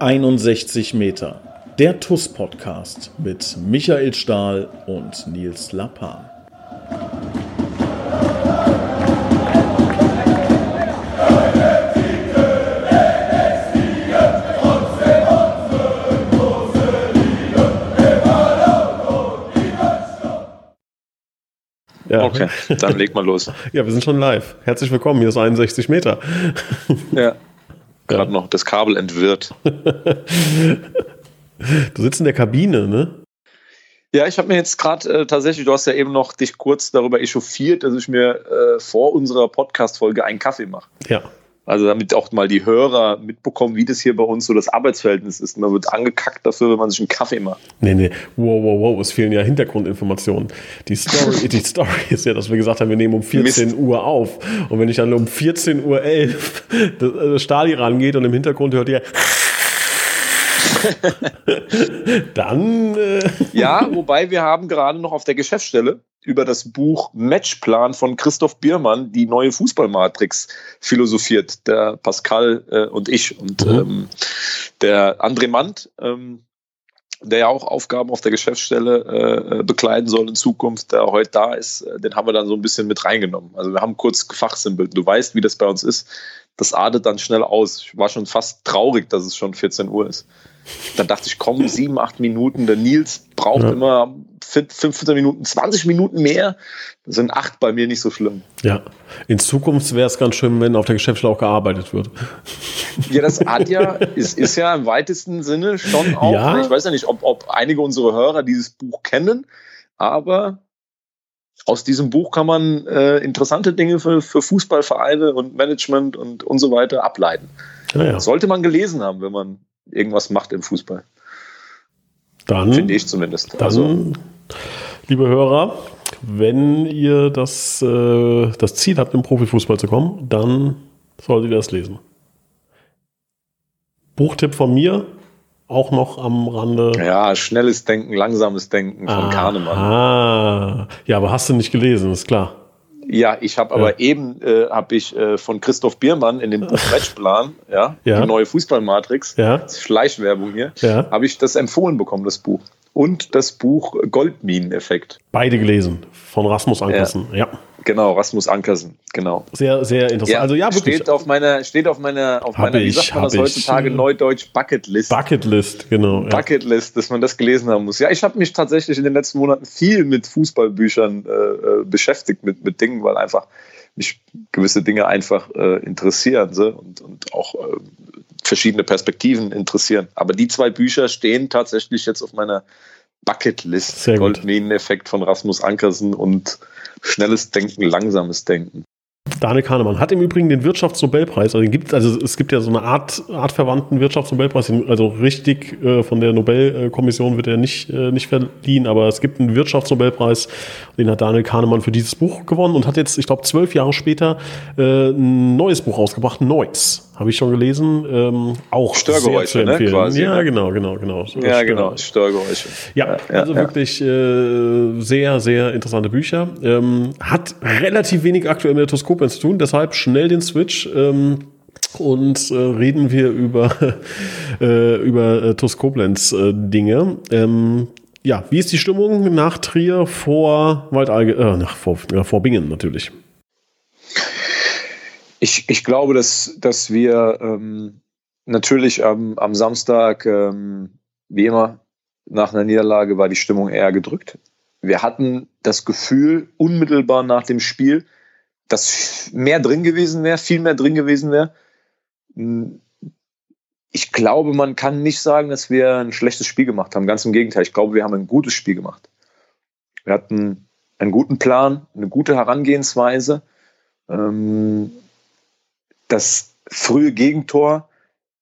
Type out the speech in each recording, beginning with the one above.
61 Meter. Der TUS-Podcast mit Michael Stahl und Nils Lappan. Ja. Okay, dann leg mal los. ja, wir sind schon live. Herzlich willkommen, hier ist 61 Meter. ja. Gerade noch das Kabel entwirrt. du sitzt in der Kabine, ne? Ja, ich habe mir jetzt gerade äh, tatsächlich, du hast ja eben noch dich kurz darüber echauffiert, dass ich mir äh, vor unserer Podcast-Folge einen Kaffee mache. Ja. Also damit auch mal die Hörer mitbekommen, wie das hier bei uns so das Arbeitsverhältnis ist. Man wird angekackt dafür, wenn man sich einen Kaffee macht. Nee, nee, wow, wow, wow, es fehlen ja Hintergrundinformationen. Die Story, die Story ist ja, dass wir gesagt haben, wir nehmen um 14 Mist. Uhr auf. Und wenn ich dann um 14.11 Uhr das, das äh, Stali rangeht und im Hintergrund hört ihr dann. Äh ja, wobei wir haben gerade noch auf der Geschäftsstelle über das Buch Matchplan von Christoph Biermann, die neue Fußballmatrix, philosophiert. Der Pascal äh, und ich und mhm. ähm, der André Mand, ähm, der ja auch Aufgaben auf der Geschäftsstelle äh, äh, bekleiden soll in Zukunft, der heute da ist, äh, den haben wir dann so ein bisschen mit reingenommen. Also wir haben kurz gefachsimpelt. Du weißt, wie das bei uns ist. Das adet dann schnell aus. Ich war schon fast traurig, dass es schon 14 Uhr ist. Dann dachte ich, komm, sieben, acht Minuten. Der Nils braucht ja. immer 15 Minuten, 20 Minuten mehr. Das sind acht bei mir nicht so schlimm. Ja, in Zukunft wäre es ganz schön, wenn auf der Geschäftsstelle auch gearbeitet wird. Ja, das hat ja, ist, ist ja im weitesten Sinne schon auch. Ja. Ich weiß ja nicht, ob, ob einige unserer Hörer dieses Buch kennen, aber aus diesem Buch kann man äh, interessante Dinge für, für Fußballvereine und Management und, und so weiter ableiten. Ja, ja. Sollte man gelesen haben, wenn man irgendwas macht im Fußball. Dann. Finde ich zumindest. Dann, also, liebe Hörer, wenn ihr das, äh, das Ziel habt, im Profifußball zu kommen, dann solltet ihr das lesen. Buchtipp von mir, auch noch am Rande. Ja, schnelles Denken, langsames Denken von ah, Kahnemann. Ah, ja, aber hast du nicht gelesen, ist klar. Ja, ich habe aber eben äh, habe ich äh, von Christoph Biermann in dem Buch Matchplan, ja, ja, die neue Fußballmatrix, ja. Fleischwerbung hier, ja. habe ich das empfohlen bekommen, das Buch. Und das Buch Goldmineneffekt. Beide gelesen von Rasmus Ankersen, ja. Genau, Rasmus Ankersen, genau. Sehr, sehr interessant. Ja, also ja, wirklich. Steht auf meiner, steht auf meiner, auf meiner, wie sagt man das heutzutage, ich, Neudeutsch, Bucketlist. Bucketlist, genau. Ja. Bucketlist, dass man das gelesen haben muss. Ja, ich habe mich tatsächlich in den letzten Monaten viel mit Fußballbüchern äh, äh, beschäftigt, mit, mit Dingen, weil einfach mich gewisse Dinge einfach äh, interessieren so, und, und auch äh, verschiedene Perspektiven interessieren. Aber die zwei Bücher stehen tatsächlich jetzt auf meiner Bucketlist. Goldmineneffekt von Rasmus Ankersen und schnelles Denken, langsames Denken. Daniel Kahnemann hat im Übrigen den Wirtschaftsnobelpreis, also, gibt, also es gibt ja so eine Art artverwandten Wirtschaftsnobelpreis, also richtig äh, von der Nobelkommission wird er nicht, äh, nicht verliehen, aber es gibt einen Wirtschaftsnobelpreis, den hat Daniel Kahnemann für dieses Buch gewonnen und hat jetzt, ich glaube, zwölf Jahre später äh, ein neues Buch rausgebracht, Noix. Habe ich schon gelesen. Ähm, auch Störgeräusche, ne? Quasi, ja, ne? genau, genau, genau. So ja, genau, Störgeräusche. Ja, ja also ja, wirklich äh, sehr, sehr interessante Bücher. Ähm, hat relativ wenig aktuell mit der Toskopens zu tun, deshalb schnell den Switch. Ähm, und äh, reden wir über, äh, über äh, TuS Koblenz äh, Dinge. Ähm, ja, wie ist die Stimmung nach Trier vor Waldalge, äh, nach, vor, ja, vor Bingen natürlich? Ich, ich glaube, dass, dass wir ähm, natürlich am, am Samstag, ähm, wie immer, nach einer Niederlage war die Stimmung eher gedrückt. Wir hatten das Gefühl, unmittelbar nach dem Spiel, dass mehr drin gewesen wäre, viel mehr drin gewesen wäre. Ich glaube, man kann nicht sagen, dass wir ein schlechtes Spiel gemacht haben. Ganz im Gegenteil. Ich glaube, wir haben ein gutes Spiel gemacht. Wir hatten einen guten Plan, eine gute Herangehensweise. Ähm, das frühe Gegentor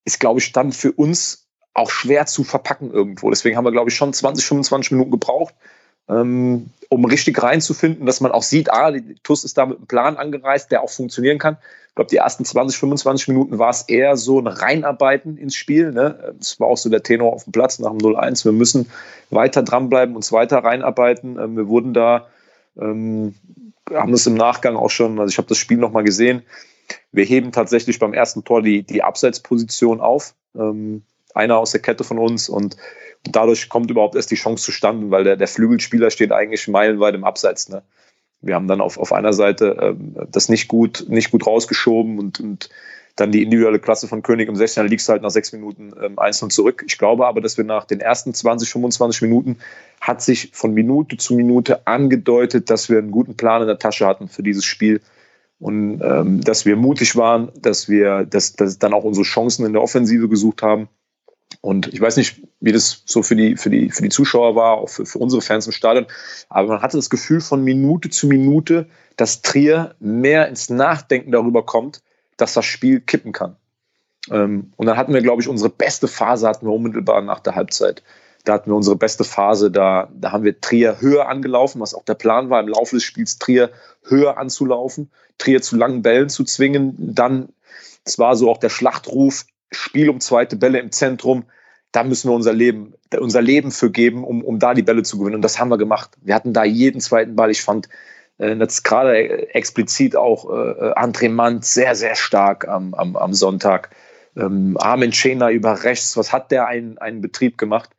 ist, glaube ich, dann für uns auch schwer zu verpacken irgendwo. Deswegen haben wir, glaube ich, schon 20, 25 Minuten gebraucht, ähm, um richtig reinzufinden, dass man auch sieht, ah, die TUS ist da mit einem Plan angereist, der auch funktionieren kann. Ich glaube, die ersten 20, 25 Minuten war es eher so ein Reinarbeiten ins Spiel. Ne? Das war auch so der Tenor auf dem Platz nach dem 0-1. Wir müssen weiter dranbleiben, uns weiter reinarbeiten. Ähm, wir wurden da, ähm, haben das im Nachgang auch schon, also ich habe das Spiel nochmal gesehen, wir heben tatsächlich beim ersten Tor die, die Abseitsposition auf. Ähm, einer aus der Kette von uns und dadurch kommt überhaupt erst die Chance zustande, weil der, der Flügelspieler steht eigentlich meilenweit im Abseits. Ne? Wir haben dann auf, auf einer Seite ähm, das nicht gut, nicht gut rausgeschoben und, und dann die individuelle Klasse von König im 16. Dann liegst du halt nach sechs Minuten ähm, einzeln zurück. Ich glaube aber, dass wir nach den ersten 20, 25 Minuten hat sich von Minute zu Minute angedeutet, dass wir einen guten Plan in der Tasche hatten für dieses Spiel und ähm, dass wir mutig waren, dass wir dass, dass dann auch unsere Chancen in der Offensive gesucht haben. Und ich weiß nicht, wie das so für die, für die, für die Zuschauer war, auch für, für unsere Fans im Stadion, aber man hatte das Gefühl von Minute zu Minute, dass Trier mehr ins Nachdenken darüber kommt, dass das Spiel kippen kann. Ähm, und dann hatten wir, glaube ich, unsere beste Phase hatten wir unmittelbar nach der Halbzeit. Da hatten wir unsere beste Phase, da, da haben wir Trier höher angelaufen, was auch der Plan war, im Laufe des Spiels Trier höher anzulaufen, Trier zu langen Bällen zu zwingen. Dann, es war so auch der Schlachtruf, Spiel um zweite Bälle im Zentrum, da müssen wir unser Leben, unser Leben für geben, um, um da die Bälle zu gewinnen. Und das haben wir gemacht. Wir hatten da jeden zweiten Ball. Ich fand äh, gerade explizit auch äh, André Mann sehr, sehr stark am, am, am Sonntag. Ähm, Armin Schena über rechts, was hat der einen, einen Betrieb gemacht?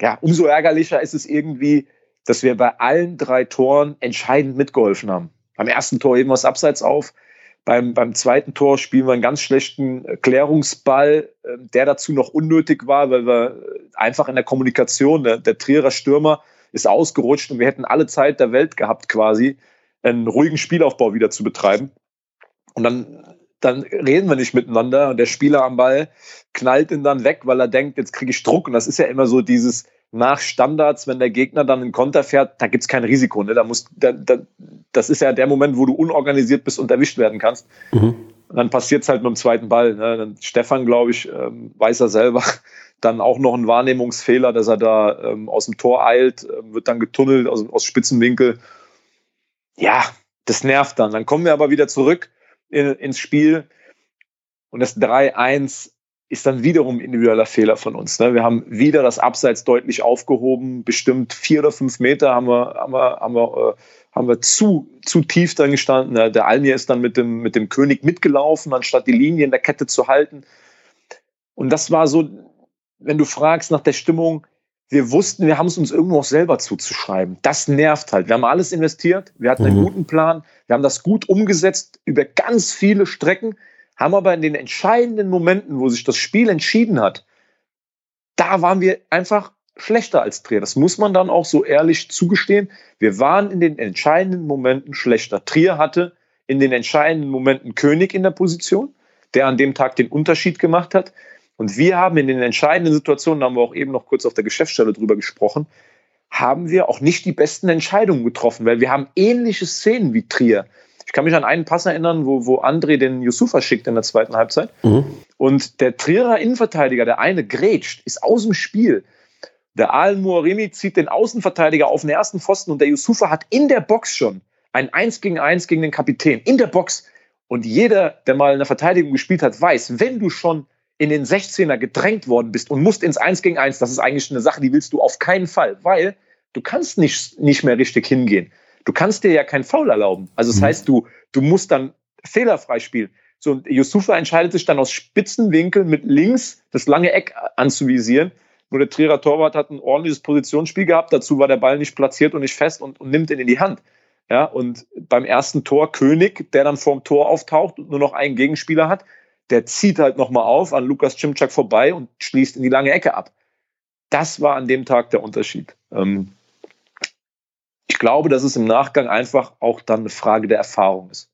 Ja, umso ärgerlicher ist es irgendwie, dass wir bei allen drei Toren entscheidend mitgeholfen haben. Beim ersten Tor heben wir das Abseits auf. Beim, beim zweiten Tor spielen wir einen ganz schlechten äh, Klärungsball, ähm, der dazu noch unnötig war, weil wir einfach in der Kommunikation, der, der Trierer Stürmer ist ausgerutscht und wir hätten alle Zeit der Welt gehabt, quasi einen ruhigen Spielaufbau wieder zu betreiben. Und dann, dann reden wir nicht miteinander und der Spieler am Ball knallt ihn dann weg, weil er denkt, jetzt kriege ich Druck. Und das ist ja immer so dieses nach Standards, wenn der Gegner dann einen Konter fährt, da gibt es kein Risiko. Ne? Da muss, da, da, das ist ja der Moment, wo du unorganisiert bist und erwischt werden kannst. Mhm. Und dann passiert es halt mit dem zweiten Ball. Ne? Dann Stefan, glaube ich, ähm, weiß er selber, dann auch noch ein Wahrnehmungsfehler, dass er da ähm, aus dem Tor eilt, äh, wird dann getunnelt aus, aus Spitzenwinkel. Ja, das nervt dann. Dann kommen wir aber wieder zurück in, ins Spiel und das 3-1 ist dann wiederum individueller Fehler von uns. Ne? Wir haben wieder das Abseits deutlich aufgehoben, bestimmt vier oder fünf Meter haben wir, haben wir, haben wir, äh, haben wir zu, zu tief dann gestanden. Ne? Der Almir ist dann mit dem, mit dem König mitgelaufen, anstatt die Linie in der Kette zu halten. Und das war so, wenn du fragst nach der Stimmung, wir wussten, wir haben es uns irgendwo auch selber zuzuschreiben. Das nervt halt. Wir haben alles investiert, wir hatten einen mhm. guten Plan, wir haben das gut umgesetzt über ganz viele Strecken haben aber in den entscheidenden Momenten, wo sich das Spiel entschieden hat, da waren wir einfach schlechter als Trier. Das muss man dann auch so ehrlich zugestehen. Wir waren in den entscheidenden Momenten schlechter. Trier hatte in den entscheidenden Momenten König in der Position, der an dem Tag den Unterschied gemacht hat. Und wir haben in den entscheidenden Situationen, da haben wir auch eben noch kurz auf der Geschäftsstelle drüber gesprochen, haben wir auch nicht die besten Entscheidungen getroffen, weil wir haben ähnliche Szenen wie Trier. Ich kann mich an einen Pass erinnern, wo, wo André den Yusufa schickt in der zweiten Halbzeit. Mhm. Und der Trierer Innenverteidiger, der eine grätscht, ist aus dem Spiel. Der Al Muarimi zieht den Außenverteidiger auf den ersten Pfosten und der Yusufa hat in der Box schon ein 1 gegen 1 gegen den Kapitän. In der Box. Und jeder, der mal in der Verteidigung gespielt hat, weiß, wenn du schon in den 16er gedrängt worden bist und musst ins 1 gegen 1, das ist eigentlich eine Sache, die willst du auf keinen Fall, weil du kannst nicht, nicht mehr richtig hingehen du kannst dir ja kein Foul erlauben. Also das mhm. heißt, du, du musst dann fehlerfrei spielen. So, und Yusufa entscheidet sich dann aus Spitzenwinkel mit links das lange Eck anzuvisieren. Nur der Trierer Torwart hat ein ordentliches Positionsspiel gehabt. Dazu war der Ball nicht platziert und nicht fest und, und nimmt ihn in die Hand. Ja, und beim ersten Tor König, der dann vorm Tor auftaucht und nur noch einen Gegenspieler hat, der zieht halt nochmal auf an Lukas Cimczak vorbei und schließt in die lange Ecke ab. Das war an dem Tag der Unterschied. Ähm, ich glaube, dass es im Nachgang einfach auch dann eine Frage der Erfahrung ist.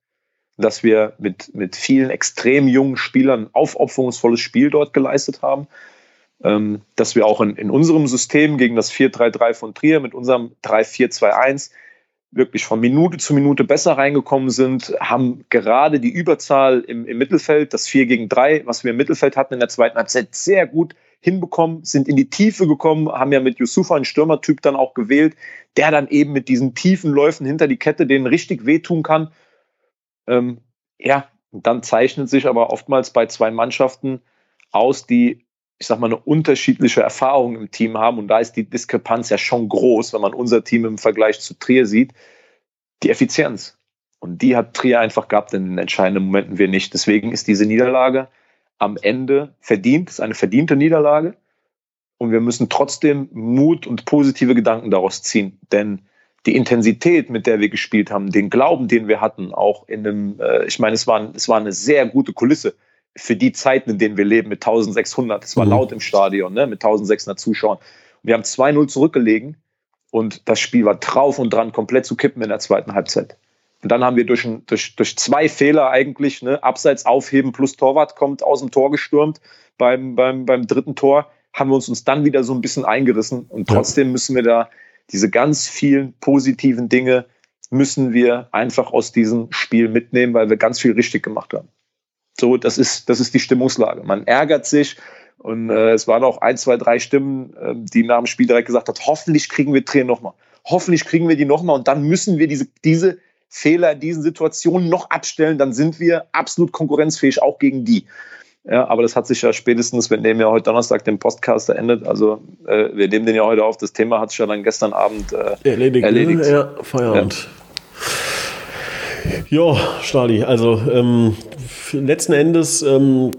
Dass wir mit, mit vielen extrem jungen Spielern ein aufopferungsvolles Spiel dort geleistet haben. Ähm, dass wir auch in, in unserem System gegen das 4-3-3 von Trier mit unserem 3-4-2-1 wirklich von Minute zu Minute besser reingekommen sind, haben gerade die Überzahl im, im Mittelfeld, das 4 gegen 3, was wir im Mittelfeld hatten in der zweiten Halbzeit, sehr gut hinbekommen, sind in die Tiefe gekommen, haben ja mit Yusufa einen Stürmertyp dann auch gewählt, der dann eben mit diesen tiefen Läufen hinter die Kette denen richtig wehtun kann. Ähm, ja, dann zeichnet sich aber oftmals bei zwei Mannschaften aus, die, ich sag mal, eine unterschiedliche Erfahrung im Team haben. Und da ist die Diskrepanz ja schon groß, wenn man unser Team im Vergleich zu Trier sieht. Die Effizienz. Und die hat Trier einfach gehabt in den entscheidenden Momenten wir nicht. Deswegen ist diese Niederlage am Ende verdient, es ist eine verdiente Niederlage. Und wir müssen trotzdem Mut und positive Gedanken daraus ziehen. Denn die Intensität, mit der wir gespielt haben, den Glauben, den wir hatten, auch in einem, äh, ich meine, es war, es war eine sehr gute Kulisse für die Zeiten, in denen wir leben, mit 1600. Es war mhm. laut im Stadion, ne, mit 1600 Zuschauern. Wir haben 2-0 zurückgelegen und das Spiel war drauf und dran, komplett zu kippen in der zweiten Halbzeit. Und dann haben wir durch, ein, durch, durch zwei Fehler eigentlich, ne, Abseits aufheben plus Torwart kommt aus dem Tor gestürmt beim, beim, beim dritten Tor, haben wir uns, uns dann wieder so ein bisschen eingerissen. Und trotzdem müssen wir da diese ganz vielen positiven Dinge müssen wir einfach aus diesem Spiel mitnehmen, weil wir ganz viel richtig gemacht haben. So, das ist, das ist die Stimmungslage. Man ärgert sich und äh, es waren auch ein, zwei, drei Stimmen, äh, die nach dem Spiel direkt gesagt hat, hoffentlich kriegen wir Tränen nochmal. Hoffentlich kriegen wir die nochmal und dann müssen wir diese, diese Fehler in diesen Situationen noch abstellen, dann sind wir absolut konkurrenzfähig, auch gegen die. Ja, aber das hat sich ja spätestens, wir nehmen ja heute Donnerstag den Podcast endet, also äh, wir nehmen den ja heute auf, das Thema hat sich ja dann gestern Abend äh, erledigt. erledigt. Ja, Feierabend. Ja, ja Stali, also ähm, letzten Endes ähm,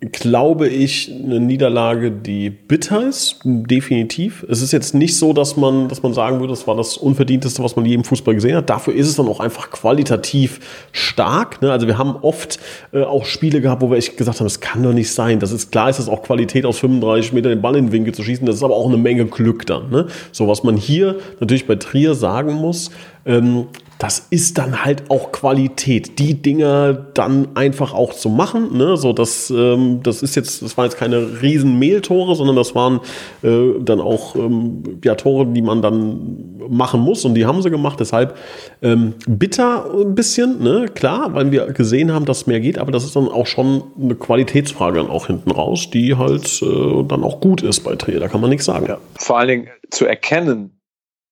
glaube ich, eine Niederlage, die bitter ist, definitiv. Es ist jetzt nicht so, dass man, dass man sagen würde, das war das Unverdienteste, was man je im Fußball gesehen hat. Dafür ist es dann auch einfach qualitativ stark. Ne? Also wir haben oft äh, auch Spiele gehabt, wo wir echt gesagt haben, es kann doch nicht sein. Das ist klar, ist das auch Qualität aus 35 Metern den Ball in den Winkel zu schießen. Das ist aber auch eine Menge Glück dann. Ne? So was man hier natürlich bei Trier sagen muss, ähm, das ist dann halt auch Qualität, die Dinge dann einfach auch zu machen. Ne? So, das, ähm, das ist jetzt, das waren jetzt keine riesen Mehltore, sondern das waren äh, dann auch ähm, ja, Tore, die man dann machen muss und die haben sie gemacht. Deshalb ähm, bitter ein bisschen, ne? klar, weil wir gesehen haben, dass mehr geht, aber das ist dann auch schon eine Qualitätsfrage dann auch hinten raus, die halt äh, dann auch gut ist bei Trier. Da kann man nichts sagen. Ja. Vor allen Dingen zu erkennen,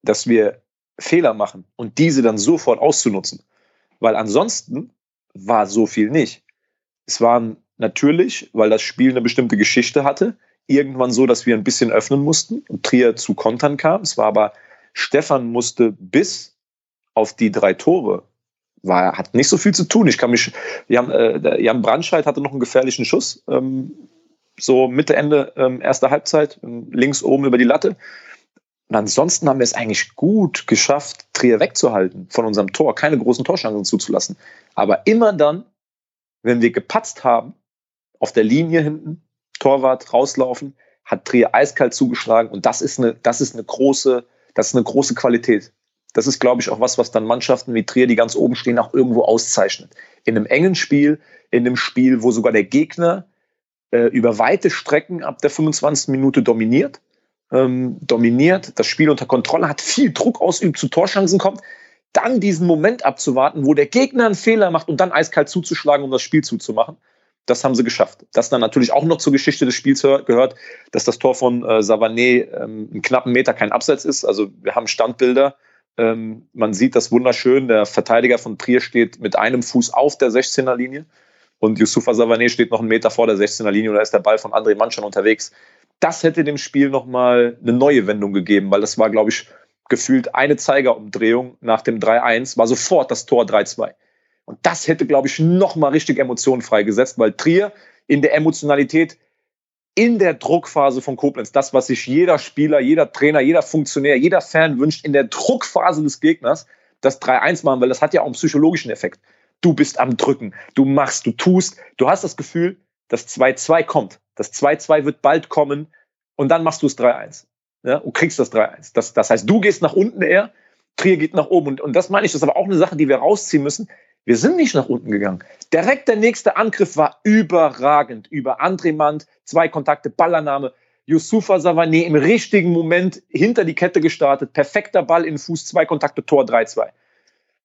dass wir Fehler machen und diese dann sofort auszunutzen. Weil ansonsten war so viel nicht. Es waren natürlich, weil das Spiel eine bestimmte Geschichte hatte, irgendwann so, dass wir ein bisschen öffnen mussten und Trier zu kontern kam. Es war aber, Stefan musste bis auf die drei Tore, war, hat nicht so viel zu tun. Ich kann mich, Jan, äh, Jan Brandscheid hatte noch einen gefährlichen Schuss, ähm, so Mitte, Ende ähm, erster Halbzeit, links oben über die Latte. Und ansonsten haben wir es eigentlich gut geschafft, Trier wegzuhalten von unserem Tor, keine großen Torchancen zuzulassen. Aber immer dann, wenn wir gepatzt haben, auf der Linie hinten, Torwart rauslaufen, hat Trier eiskalt zugeschlagen und das ist eine, das ist eine große, das ist eine große Qualität. Das ist, glaube ich, auch was, was dann Mannschaften wie Trier, die ganz oben stehen, auch irgendwo auszeichnet. In einem engen Spiel, in einem Spiel, wo sogar der Gegner äh, über weite Strecken ab der 25. Minute dominiert ähm, dominiert, das Spiel unter Kontrolle hat, viel Druck ausübt, zu Torschancen kommt, dann diesen Moment abzuwarten, wo der Gegner einen Fehler macht und dann eiskalt zuzuschlagen, um das Spiel zuzumachen. Das haben sie geschafft. Das dann natürlich auch noch zur Geschichte des Spiels gehört, dass das Tor von äh, Savané ähm, einen knappen Meter kein Abseits ist. Also wir haben Standbilder. Ähm, man sieht das wunderschön. Der Verteidiger von Trier steht mit einem Fuß auf der 16er Linie und Yusufa Savané steht noch einen Meter vor der 16er Linie und da ist der Ball von André Mann schon unterwegs das hätte dem Spiel nochmal eine neue Wendung gegeben, weil das war, glaube ich, gefühlt eine Zeigerumdrehung nach dem 3-1, war sofort das Tor 3-2. Und das hätte, glaube ich, nochmal richtig Emotionen freigesetzt, weil Trier in der Emotionalität, in der Druckphase von Koblenz, das, was sich jeder Spieler, jeder Trainer, jeder Funktionär, jeder Fan wünscht, in der Druckphase des Gegners, das 3-1 machen, weil das hat ja auch einen psychologischen Effekt. Du bist am Drücken, du machst, du tust, du hast das Gefühl, das 2-2 kommt. Das 2-2 wird bald kommen und dann machst du es 3-1. Ja, und kriegst das 3-1. Das, das heißt, du gehst nach unten eher, Trier geht nach oben. Und, und das meine ich, das ist aber auch eine Sache, die wir rausziehen müssen. Wir sind nicht nach unten gegangen. Direkt der nächste Angriff war überragend. Über André Mand, zwei Kontakte, Ballannahme. Yusufa Savané im richtigen Moment hinter die Kette gestartet. Perfekter Ball in Fuß, zwei Kontakte, Tor 3-2.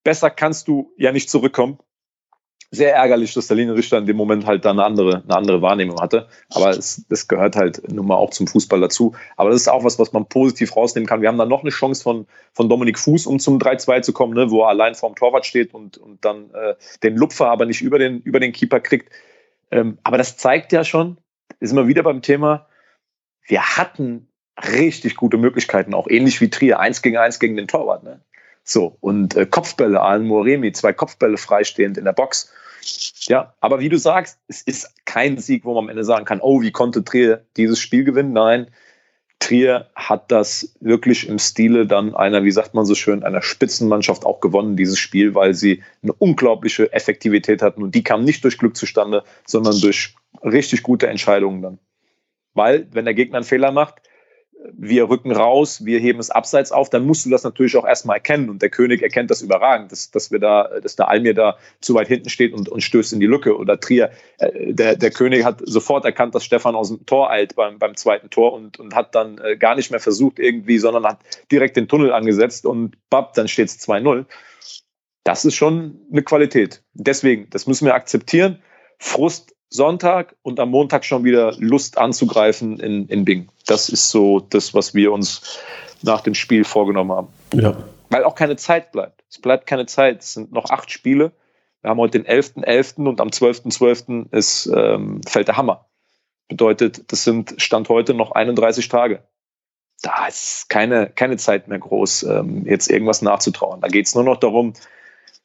Besser kannst du ja nicht zurückkommen sehr ärgerlich, dass der Linienrichter in dem Moment halt dann eine andere, eine andere Wahrnehmung hatte. Aber es, das gehört halt nun mal auch zum Fußball dazu. Aber das ist auch was, was man positiv rausnehmen kann. Wir haben dann noch eine Chance von, von Dominik Fuß, um zum 3-2 zu kommen, ne, wo er allein vorm Torwart steht und, und dann äh, den Lupfer aber nicht über den, über den Keeper kriegt. Ähm, aber das zeigt ja schon, ist immer wieder beim Thema, wir hatten richtig gute Möglichkeiten, auch ähnlich wie Trier, eins gegen eins gegen den Torwart. Ne? So, und äh, Kopfbälle, Alan Moremi, zwei Kopfbälle freistehend in der Box. Ja, aber wie du sagst, es ist kein Sieg, wo man am Ende sagen kann, oh, wie konnte Trier dieses Spiel gewinnen? Nein, Trier hat das wirklich im Stile dann einer, wie sagt man so schön, einer Spitzenmannschaft auch gewonnen, dieses Spiel, weil sie eine unglaubliche Effektivität hatten. Und die kam nicht durch Glück zustande, sondern durch richtig gute Entscheidungen dann. Weil, wenn der Gegner einen Fehler macht, wir rücken raus, wir heben es abseits auf, dann musst du das natürlich auch erstmal erkennen. Und der König erkennt das überragend, dass, dass wir da, dass der Almir da zu weit hinten steht und, und stößt in die Lücke. Oder Trier, äh, der, der König hat sofort erkannt, dass Stefan aus dem Tor eilt beim, beim zweiten Tor und, und hat dann äh, gar nicht mehr versucht irgendwie, sondern hat direkt den Tunnel angesetzt und bap, dann steht es 2-0. Das ist schon eine Qualität. Deswegen, das müssen wir akzeptieren. Frust Sonntag und am Montag schon wieder Lust anzugreifen in, in Bing. Das ist so das, was wir uns nach dem Spiel vorgenommen haben. Ja. Weil auch keine Zeit bleibt. Es bleibt keine Zeit. Es sind noch acht Spiele. Wir haben heute den 11.11. .11. und am 12.12. ist ähm, fällt der Hammer. Bedeutet, das sind Stand heute noch 31 Tage. Da ist keine, keine Zeit mehr groß, ähm, jetzt irgendwas nachzutrauen. Da geht es nur noch darum,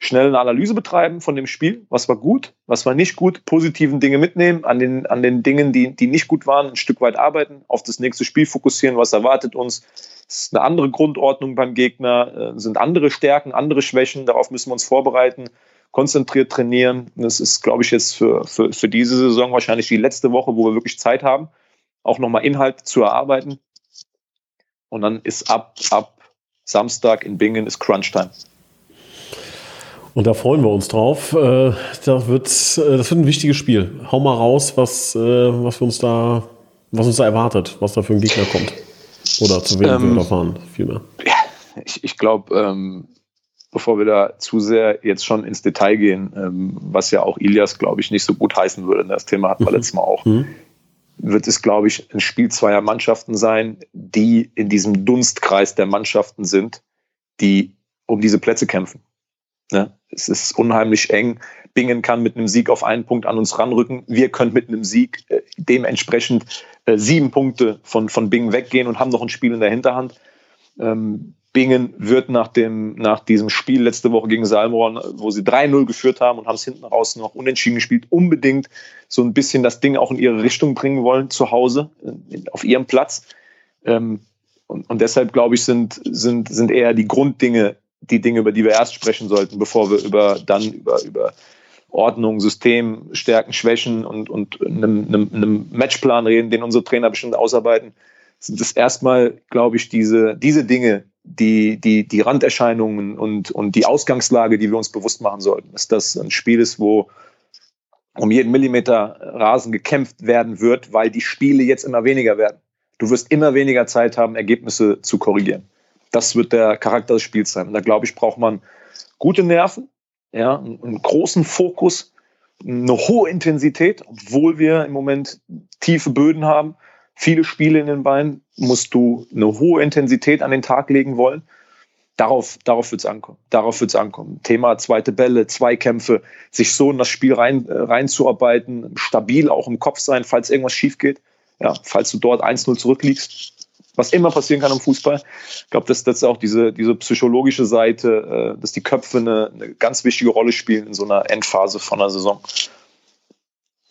schnell eine Analyse betreiben von dem Spiel. Was war gut, was war nicht gut, positiven Dinge mitnehmen, an den, an den Dingen, die, die nicht gut waren, ein Stück weit arbeiten, auf das nächste Spiel fokussieren, was erwartet uns. Es ist eine andere Grundordnung beim Gegner, äh, sind andere Stärken, andere Schwächen, darauf müssen wir uns vorbereiten, konzentriert trainieren. Das ist, glaube ich, jetzt für, für, für diese Saison wahrscheinlich die letzte Woche, wo wir wirklich Zeit haben, auch nochmal Inhalt zu erarbeiten. Und dann ist ab, ab Samstag in Bingen ist Crunch-Time. Und da freuen wir uns drauf. Äh, das wird, äh, das wird ein wichtiges Spiel. Hau mal raus, was, äh, was uns da, was uns da erwartet, was da für ein Gegner kommt. Oder zu wem ähm, wir da fahren, vielmehr. Ja, ich, ich glaube, ähm, bevor wir da zu sehr jetzt schon ins Detail gehen, ähm, was ja auch Ilias, glaube ich, nicht so gut heißen würde, das Thema hatten wir mhm. letztes Mal auch, mhm. wird es, glaube ich, ein Spiel zweier Mannschaften sein, die in diesem Dunstkreis der Mannschaften sind, die um diese Plätze kämpfen. Ne? Es ist unheimlich eng. Bingen kann mit einem Sieg auf einen Punkt an uns ranrücken. Wir können mit einem Sieg äh, dementsprechend äh, sieben Punkte von, von Bingen weggehen und haben noch ein Spiel in der Hinterhand. Ähm, Bingen wird nach, dem, nach diesem Spiel letzte Woche gegen Salmoron, wo sie 3-0 geführt haben und haben es hinten raus noch unentschieden gespielt, unbedingt so ein bisschen das Ding auch in ihre Richtung bringen wollen, zu Hause, äh, auf ihrem Platz. Ähm, und deshalb, glaube ich, sind, sind, sind eher die Grunddinge die Dinge, über die wir erst sprechen sollten, bevor wir über dann über, über Ordnung, System, Stärken, Schwächen und, und einem, einem, einem Matchplan reden, den unsere Trainer bestimmt ausarbeiten, sind es erstmal, glaube ich, diese, diese Dinge, die, die, die Randerscheinungen und, und die Ausgangslage, die wir uns bewusst machen sollten. Dass das ein Spiel ist, wo um jeden Millimeter Rasen gekämpft werden wird, weil die Spiele jetzt immer weniger werden. Du wirst immer weniger Zeit haben, Ergebnisse zu korrigieren. Das wird der Charakter des Spiels sein. Und da glaube ich, braucht man gute Nerven, ja, einen großen Fokus, eine hohe Intensität, obwohl wir im Moment tiefe Böden haben, viele Spiele in den Beinen, musst du eine hohe Intensität an den Tag legen wollen. Darauf, darauf wird es ankommen. Darauf wird es ankommen. Thema zweite Bälle, Zweikämpfe, sich so in das Spiel rein, äh, reinzuarbeiten, stabil auch im Kopf sein, falls irgendwas schief geht. Ja, falls du dort 1-0 zurückliegst, was immer passieren kann im Fußball. Ich glaube, dass das auch diese, diese psychologische Seite, äh, dass die Köpfe eine, eine ganz wichtige Rolle spielen in so einer Endphase von einer Saison.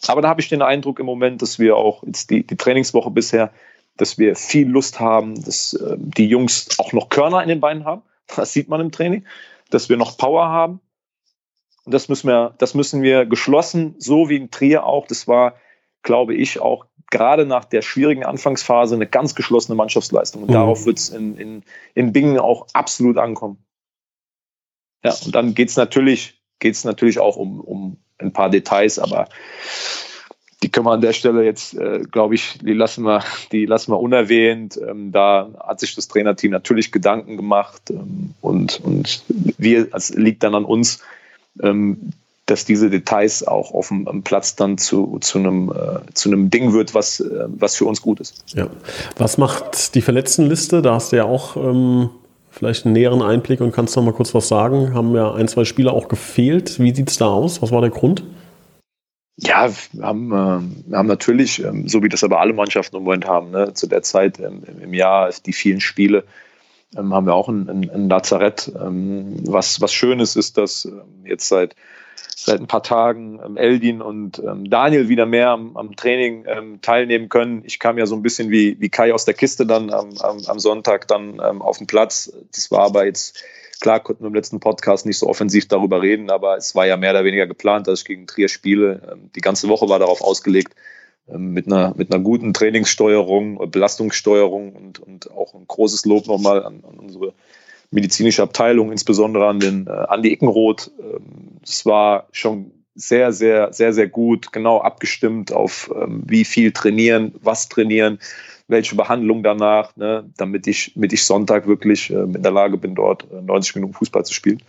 Aber da habe ich den Eindruck im Moment, dass wir auch jetzt die, die Trainingswoche bisher, dass wir viel Lust haben, dass äh, die Jungs auch noch Körner in den Beinen haben. Das sieht man im Training, dass wir noch Power haben. Und das müssen wir, das müssen wir geschlossen, so wie in Trier auch. Das war, glaube ich, auch gerade nach der schwierigen Anfangsphase eine ganz geschlossene Mannschaftsleistung. Und mhm. darauf wird es in, in, in Bingen auch absolut ankommen. Ja, und dann geht es natürlich, geht's natürlich auch um, um ein paar Details, aber die können wir an der Stelle jetzt, äh, glaube ich, die lassen wir, die lassen wir unerwähnt. Ähm, da hat sich das Trainerteam natürlich Gedanken gemacht ähm, und, und wir, es liegt dann an uns, ähm, dass diese Details auch auf dem Platz dann zu, zu, einem, äh, zu einem Ding wird, was, äh, was für uns gut ist. Ja. Was macht die Verletztenliste? Da hast du ja auch ähm, vielleicht einen näheren Einblick und kannst noch mal kurz was sagen. Haben ja ein, zwei Spieler auch gefehlt. Wie sieht es da aus? Was war der Grund? Ja, wir haben, äh, wir haben natürlich, ähm, so wie das aber alle Mannschaften im Moment haben, ne, zu der Zeit ähm, im Jahr, die vielen Spiele, ähm, haben wir auch ein, ein, ein Lazarett. Ähm, was, was Schönes ist, dass ähm, jetzt seit seit ein paar Tagen ähm, Eldin und ähm, Daniel wieder mehr am, am Training ähm, teilnehmen können. Ich kam ja so ein bisschen wie, wie Kai aus der Kiste dann am, am, am Sonntag dann ähm, auf den Platz. Das war aber jetzt, klar konnten wir im letzten Podcast nicht so offensiv darüber reden, aber es war ja mehr oder weniger geplant, dass ich gegen Trier spiele. Ähm, die ganze Woche war darauf ausgelegt, ähm, mit einer, mit einer guten Trainingssteuerung, Belastungssteuerung und, und auch ein großes Lob nochmal an, an unsere medizinische Abteilung, insbesondere an den äh, Andi Ickenroth. Ähm, es war schon sehr, sehr, sehr, sehr gut, genau abgestimmt auf ähm, wie viel trainieren, was trainieren, welche Behandlung danach, ne, damit ich, damit ich Sonntag wirklich äh, in der Lage bin, dort äh, 90 Minuten Fußball zu spielen.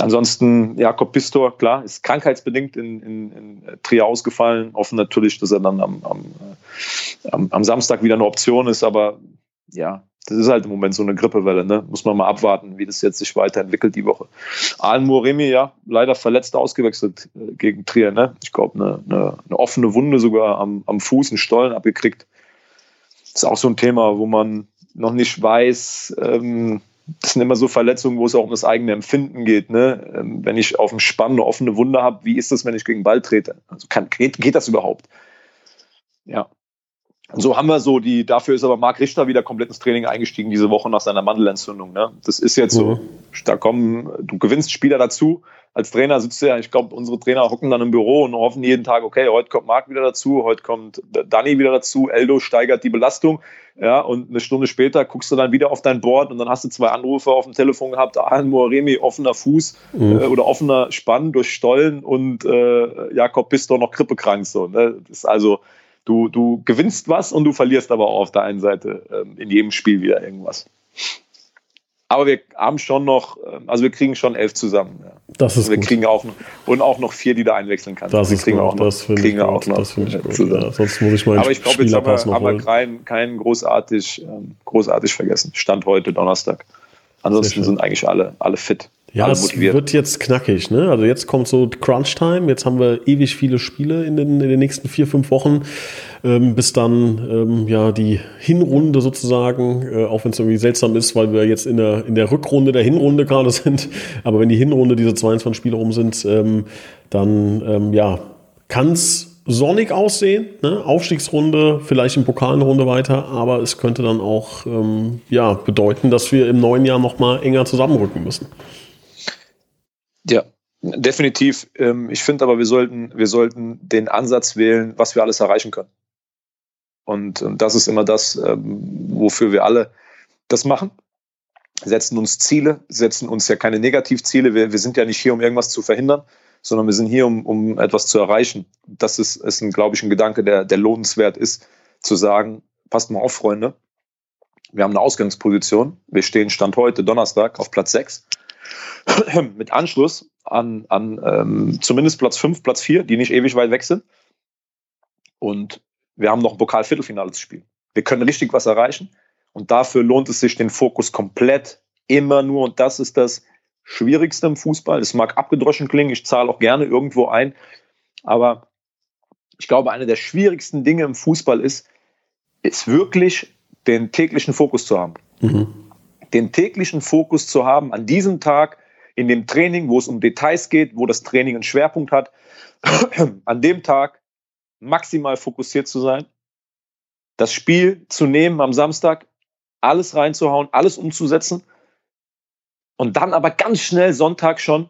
Ansonsten Jakob Pistor, klar, ist krankheitsbedingt in, in, in Trier ausgefallen. Hoffen natürlich, dass er dann am, äh, am, am Samstag wieder eine Option ist, aber ja, das ist halt im Moment so eine Grippewelle, ne? Muss man mal abwarten, wie das jetzt sich weiterentwickelt die Woche. Alan Moremi, ja, leider verletzt ausgewechselt äh, gegen Trier, ne? Ich glaube, eine, eine, eine, offene Wunde sogar am, am Fuß, einen Stollen abgekriegt. Das ist auch so ein Thema, wo man noch nicht weiß, ähm, das sind immer so Verletzungen, wo es auch um das eigene Empfinden geht. Ne? Ähm, wenn ich auf dem Spann eine offene Wunde habe, wie ist das, wenn ich gegen Ball trete? Also kann, geht, geht das überhaupt? Ja, so haben wir so die, dafür ist aber Marc Richter wieder komplett ins Training eingestiegen diese Woche nach seiner Mandelentzündung. Ne? Das ist jetzt so, mhm. da kommen, du gewinnst Spieler dazu. Als Trainer sitzt du ja, ich glaube, unsere Trainer hocken dann im Büro und hoffen jeden Tag, okay, heute kommt Marc wieder dazu, heute kommt Danny wieder dazu, Eldo steigert die Belastung. Ja, und eine Stunde später guckst du dann wieder auf dein Board und dann hast du zwei Anrufe auf dem Telefon gehabt, Alan Moaremi, offener Fuß mhm. äh, oder offener Spann durch Stollen und äh, Jakob Pistor noch grippekrank. So, ne? Das ist also, du, du gewinnst was und du verlierst aber auch auf der einen Seite ähm, in jedem Spiel wieder irgendwas. Aber wir haben schon noch, ähm, also wir kriegen schon elf zusammen. Ja. Das ist und wir gut. kriegen auch und auch noch vier, die da einwechseln kann. Das wir ist kriegen gut. auch noch, das finde ich, auch noch das find ich gut. Ja, sonst muss ich mal Aber ich glaube, jetzt haben wir, haben wir keinen kein großartig, ähm, großartig vergessen. Stand heute Donnerstag. Ansonsten sind eigentlich alle, alle fit. Ja, es wird jetzt knackig, ne? Also jetzt kommt so Crunch-Time. Jetzt haben wir ewig viele Spiele in den, in den nächsten vier, fünf Wochen, ähm, bis dann ähm, ja die Hinrunde sozusagen, äh, auch wenn es irgendwie seltsam ist, weil wir jetzt in der, in der Rückrunde der Hinrunde gerade sind. Aber wenn die Hinrunde diese 22 Spiele rum sind, ähm, dann ähm, ja, kann es sonnig aussehen, ne? Aufstiegsrunde, vielleicht im Pokal eine Runde weiter, aber es könnte dann auch ähm, ja, bedeuten, dass wir im neuen Jahr noch mal enger zusammenrücken müssen. Ja, definitiv. Ähm, ich finde aber, wir sollten, wir sollten den Ansatz wählen, was wir alles erreichen können. Und, und das ist immer das, ähm, wofür wir alle das machen. Setzen uns Ziele, setzen uns ja keine Negativziele. Wir, wir sind ja nicht hier, um irgendwas zu verhindern, sondern wir sind hier, um, um etwas zu erreichen. Das ist, ist ein, glaube ich, ein Gedanke, der, der lohnenswert ist, zu sagen, passt mal auf, Freunde. Wir haben eine Ausgangsposition. Wir stehen Stand heute, Donnerstag, auf Platz 6. mit Anschluss an, an ähm, zumindest Platz 5, Platz 4, die nicht ewig weit weg sind. Und wir haben noch ein Pokalviertelfinale zu spielen. Wir können richtig was erreichen. Und dafür lohnt es sich, den Fokus komplett immer nur, und das ist das Schwierigste im Fußball. Das mag abgedroschen klingen, ich zahle auch gerne irgendwo ein. Aber ich glaube, eine der schwierigsten Dinge im Fußball ist, ist wirklich den täglichen Fokus zu haben. Mhm den täglichen Fokus zu haben an diesem Tag in dem Training, wo es um Details geht, wo das Training einen Schwerpunkt hat, an dem Tag maximal fokussiert zu sein, das Spiel zu nehmen am Samstag, alles reinzuhauen, alles umzusetzen und dann aber ganz schnell Sonntag schon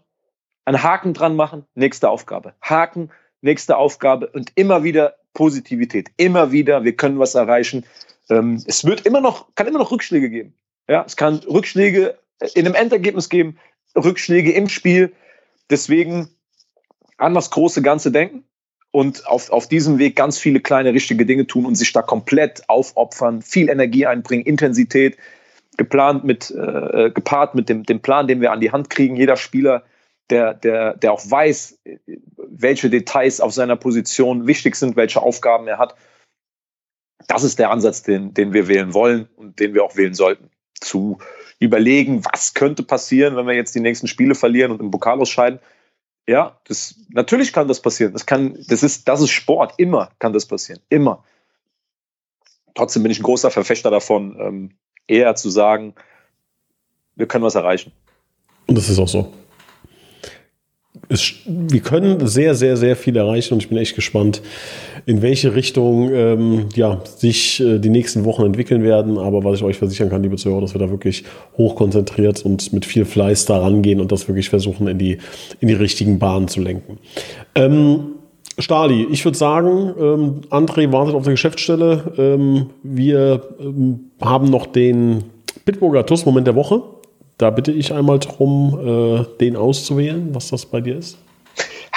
einen Haken dran machen, nächste Aufgabe. Haken, nächste Aufgabe und immer wieder Positivität, immer wieder, wir können was erreichen. Ähm, es wird immer noch, kann immer noch Rückschläge geben. Ja, es kann Rückschläge in einem Endergebnis geben, Rückschläge im Spiel. Deswegen an das große Ganze denken und auf, auf diesem Weg ganz viele kleine richtige Dinge tun und sich da komplett aufopfern, viel Energie einbringen, Intensität, geplant mit, äh, gepaart mit dem, dem Plan, den wir an die Hand kriegen. Jeder Spieler, der, der, der auch weiß, welche Details auf seiner Position wichtig sind, welche Aufgaben er hat. Das ist der Ansatz, den, den wir wählen wollen und den wir auch wählen sollten zu überlegen, was könnte passieren, wenn wir jetzt die nächsten Spiele verlieren und im Pokal ausscheiden. Ja, das, natürlich kann das passieren. Das kann, das ist, das ist Sport. Immer kann das passieren. Immer. Trotzdem bin ich ein großer Verfechter davon, ähm, eher zu sagen, wir können was erreichen. Und das ist auch so. Ist, wir können sehr, sehr, sehr viel erreichen und ich bin echt gespannt, in welche Richtung ähm, ja, sich äh, die nächsten Wochen entwickeln werden. Aber was ich euch versichern kann, liebe Zuhörer, dass wir da wirklich hochkonzentriert und mit viel Fleiß da rangehen und das wirklich versuchen, in die, in die richtigen Bahnen zu lenken. Ähm, Stali, ich würde sagen, ähm, André wartet auf der Geschäftsstelle. Ähm, wir ähm, haben noch den Bitburger TUS-Moment der Woche. Da bitte ich einmal darum, äh, den auszuwählen, was das bei dir ist.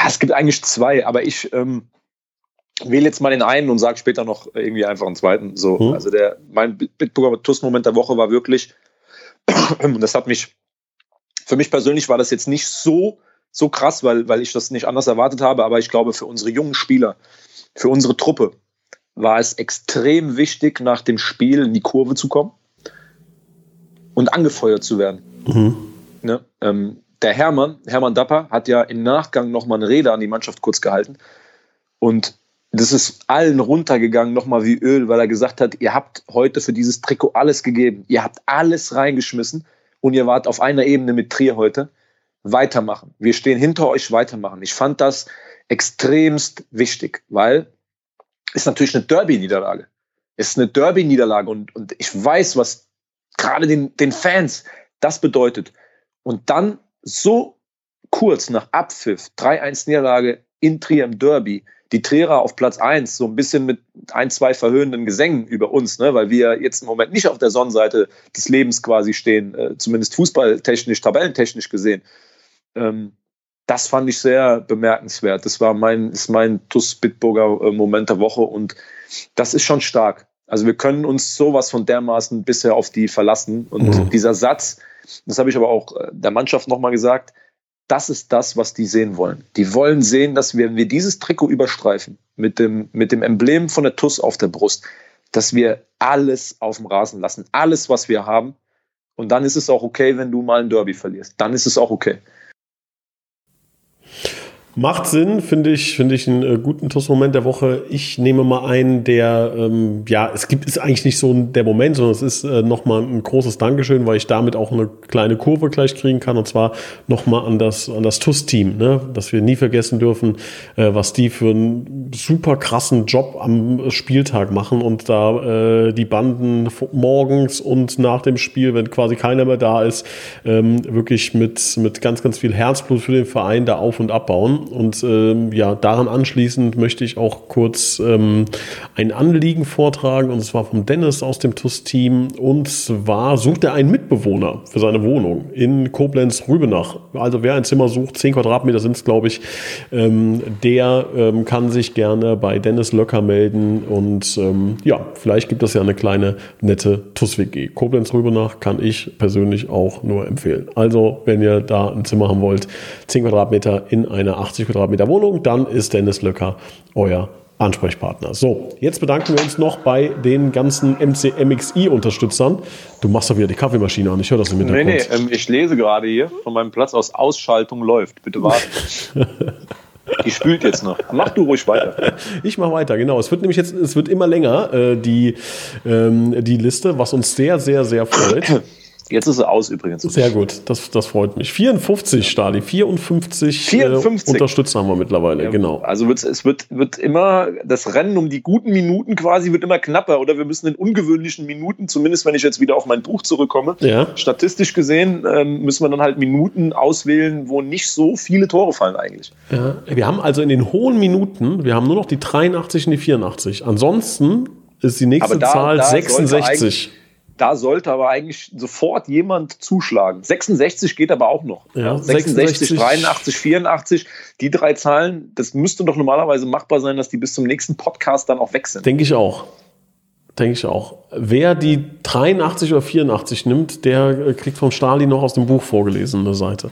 es gibt eigentlich zwei, aber ich ähm, wähle jetzt mal den einen und sage später noch irgendwie einfach einen zweiten. So, hm. also der, mein Bitburger TUS-Moment der Woche war wirklich, und das hat mich, für mich persönlich war das jetzt nicht so so krass, weil, weil ich das nicht anders erwartet habe. Aber ich glaube, für unsere jungen Spieler, für unsere Truppe, war es extrem wichtig, nach dem Spiel in die Kurve zu kommen und angefeuert zu werden. Mhm. Ne? Ähm, der Hermann, Hermann Dapper, hat ja im Nachgang nochmal eine Rede an die Mannschaft kurz gehalten. Und das ist allen runtergegangen, nochmal wie Öl, weil er gesagt hat, ihr habt heute für dieses Trikot alles gegeben. Ihr habt alles reingeschmissen und ihr wart auf einer Ebene mit Trier heute weitermachen. Wir stehen hinter euch, weitermachen. Ich fand das extremst wichtig, weil es natürlich eine Derby-Niederlage. Es ist eine Derby-Niederlage und, und ich weiß, was gerade den, den Fans das bedeutet. Und dann so kurz nach Abpfiff, 3-1-Niederlage in Trier im Derby, die Trierer auf Platz 1, so ein bisschen mit ein, zwei verhöhnenden Gesängen über uns, ne, weil wir jetzt im Moment nicht auf der Sonnenseite des Lebens quasi stehen, äh, zumindest fußballtechnisch, tabellentechnisch gesehen. Ähm, das fand ich sehr bemerkenswert. Das war mein, ist mein TUS Bitburger äh, Moment der Woche und das ist schon stark. Also wir können uns sowas von dermaßen bisher auf die verlassen. Und mhm. dieser Satz, das habe ich aber auch äh, der Mannschaft nochmal gesagt, das ist das, was die sehen wollen. Die wollen sehen, dass wir, wenn wir dieses Trikot überstreifen, mit dem, mit dem Emblem von der TUS auf der Brust, dass wir alles auf dem Rasen lassen, alles, was wir haben. Und dann ist es auch okay, wenn du mal ein Derby verlierst. Dann ist es auch okay. Macht Sinn, finde ich, finde ich einen äh, guten TUS-Moment der Woche. Ich nehme mal einen, der, ähm, ja, es gibt, ist eigentlich nicht so der Moment, sondern es ist äh, nochmal ein großes Dankeschön, weil ich damit auch eine kleine Kurve gleich kriegen kann und zwar nochmal an das, an das TUS-Team, ne? dass wir nie vergessen dürfen, äh, was die für einen super krassen Job am Spieltag machen und da äh, die Banden morgens und nach dem Spiel, wenn quasi keiner mehr da ist, ähm, wirklich mit, mit ganz, ganz viel Herzblut für den Verein da auf und abbauen. Und ähm, ja, daran anschließend möchte ich auch kurz ähm, ein Anliegen vortragen, und zwar vom Dennis aus dem TUS-Team. Und zwar sucht er einen Mitbewohner für seine Wohnung in Koblenz-Rübenach. Also wer ein Zimmer sucht, 10 Quadratmeter sind es, glaube ich, ähm, der ähm, kann sich gerne bei Dennis Löcker melden. Und ähm, ja, vielleicht gibt es ja eine kleine, nette TUS-WG. Koblenz-Rübenach kann ich persönlich auch nur empfehlen. Also, wenn ihr da ein Zimmer haben wollt, 10 Quadratmeter in einer 80 Quadratmeter Wohnung, dann ist Dennis Löcker euer Ansprechpartner. So, jetzt bedanken wir uns noch bei den ganzen MCMXI-Unterstützern. Du machst doch wieder die Kaffeemaschine an. Ich höre das im Hintergrund. Nee, nee, ähm, ich lese gerade hier von meinem Platz aus Ausschaltung läuft. Bitte warten. Die spült jetzt noch. Mach du ruhig weiter. Ich mache weiter, genau. Es wird nämlich jetzt, es wird immer länger, äh, die, ähm, die Liste, was uns sehr, sehr, sehr freut. Jetzt ist sie aus übrigens. Sehr gut, das, das freut mich. 54, Stali, 54, 54. Äh, Unterstützer haben wir mittlerweile, ja, genau. Also es wird, wird immer, das Rennen um die guten Minuten quasi wird immer knapper oder wir müssen in ungewöhnlichen Minuten, zumindest wenn ich jetzt wieder auf mein Buch zurückkomme, ja. statistisch gesehen ähm, müssen wir dann halt Minuten auswählen, wo nicht so viele Tore fallen eigentlich. Ja, wir haben also in den hohen Minuten, wir haben nur noch die 83 und die 84. Ansonsten ist die nächste da, Zahl da 66 da sollte aber eigentlich sofort jemand zuschlagen. 66 geht aber auch noch. Ja, 66, 66, 83, 84, die drei Zahlen, das müsste doch normalerweise machbar sein, dass die bis zum nächsten Podcast dann auch weg sind. Denke ich auch. Denke ich auch. Wer die 83 oder 84 nimmt, der kriegt vom Stali noch aus dem Buch vorgelesen eine Seite.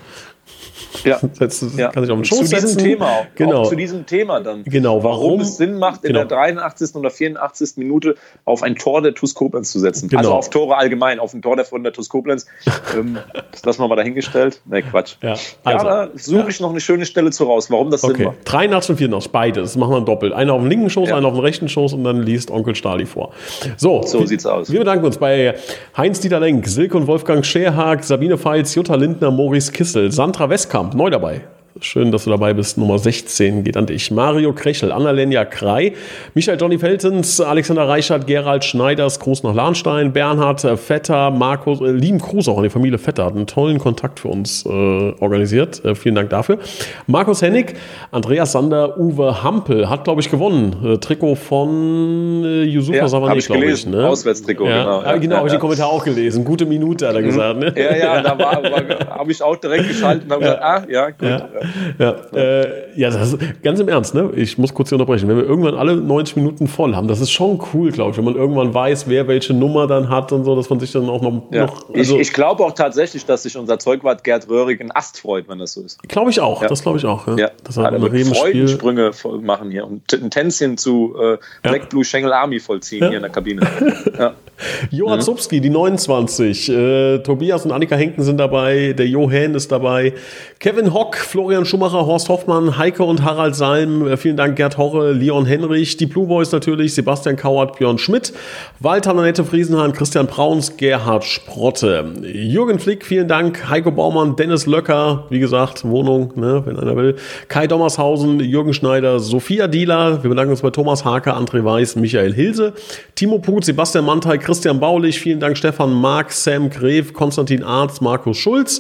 Ja. Das ja. kann sich auf den Schoß Zu diesem Thema auch. Genau. Auch zu diesem Thema dann. Genau. Warum, warum es Sinn macht, in genau. der 83. oder 84. Minute auf ein Tor der TuS Koblenz zu setzen. Genau. Also auf Tore allgemein, auf ein Tor der von der TuS Koblenz. ähm, das lassen wir mal dahingestellt. Ne, Quatsch. Ja, also, ja da suche ich noch eine schöne Stelle zu raus, warum das okay. Sinn macht. 83 und 84, beide. Das machen wir doppelt. Einer auf dem linken Schoß, ja. einer auf dem rechten Schoß und dann liest Onkel Stali vor. So, so sieht's aus. Wir bedanken uns bei Heinz-Dieter Lenk, Silke und Wolfgang Scherhag, Sabine Feitz, Jutta Lindner, Maurice Kissel, Sandra Westkamp, neu dabei. Schön, dass du dabei bist. Nummer 16 geht an dich. Mario Krechel, Annalena Krei, Michael Johnny Feltens, Alexander Reichert, Gerald Schneiders, Gruß nach Lahnstein, Bernhard Vetter, Markus, äh, lieben Gruß auch an die Familie Vetter, hat einen tollen Kontakt für uns äh, organisiert. Äh, vielen Dank dafür. Markus Hennig, Andreas Sander, Uwe Hampel hat, glaube ich, gewonnen. Äh, Trikot von äh, Yusufa ja, Savane, glaube ich. Ne? Auswärtstrikot, ja. genau. Ja, genau, habe ich den Kommentar auch gelesen. Gute Minute, hat er mhm. gesagt. Ne? Ja, ja, da habe ich auch direkt geschaltet und habe gesagt, ah, ja, gut. Ja, äh, ja das ist, ganz im Ernst, ne? ich muss kurz hier unterbrechen. Wenn wir irgendwann alle 90 Minuten voll haben, das ist schon cool, glaube ich, wenn man irgendwann weiß, wer welche Nummer dann hat und so, dass man sich dann auch noch. Ja. noch also ich, ich glaube auch tatsächlich, dass sich unser Zeugwart Gerd Röhrig ein Ast freut, wenn das so ist. Glaube ich auch, ja. das glaube ich auch. Ja. ja. Das hat ja, Freudensprünge machen hier und ein Tänzchen zu äh, Black Blue Schengel Army vollziehen hier in der Kabine. ja. Johann. Zupski, die 29. Äh, Tobias und Annika Henken sind dabei. Der Johann ist dabei. Kevin Hock, Florian Schumacher, Horst Hoffmann, Heike und Harald Salm. Äh, vielen Dank, Gerd Horre, Leon Henrich, die Blue Boys natürlich, Sebastian Kauert, Björn Schmidt, Walter Nanette Friesenhahn, Christian Brauns, Gerhard Sprotte. Jürgen Flick, vielen Dank. Heiko Baumann, Dennis Löcker, wie gesagt, Wohnung, ne, wenn einer will. Kai Dommershausen, Jürgen Schneider, Sophia Dieler. Wir bedanken uns bei Thomas Hake, André Weiß, Michael Hilse, Timo Put, Sebastian Mantai, Christian Baulich, vielen Dank Stefan Mark, Sam Gref, Konstantin Arzt, Markus Schulz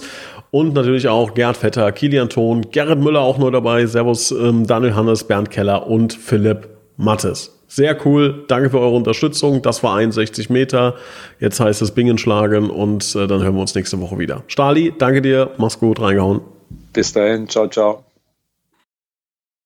und natürlich auch Gerd Vetter, Kilian Thon, Gerrit Müller auch nur dabei, Servus ähm, Daniel Hannes, Bernd Keller und Philipp Mattes. Sehr cool, danke für eure Unterstützung. Das war 61 Meter. Jetzt heißt es Bingen schlagen und äh, dann hören wir uns nächste Woche wieder. Stali, danke dir, mach's gut, reingehauen. Bis dahin, ciao, ciao.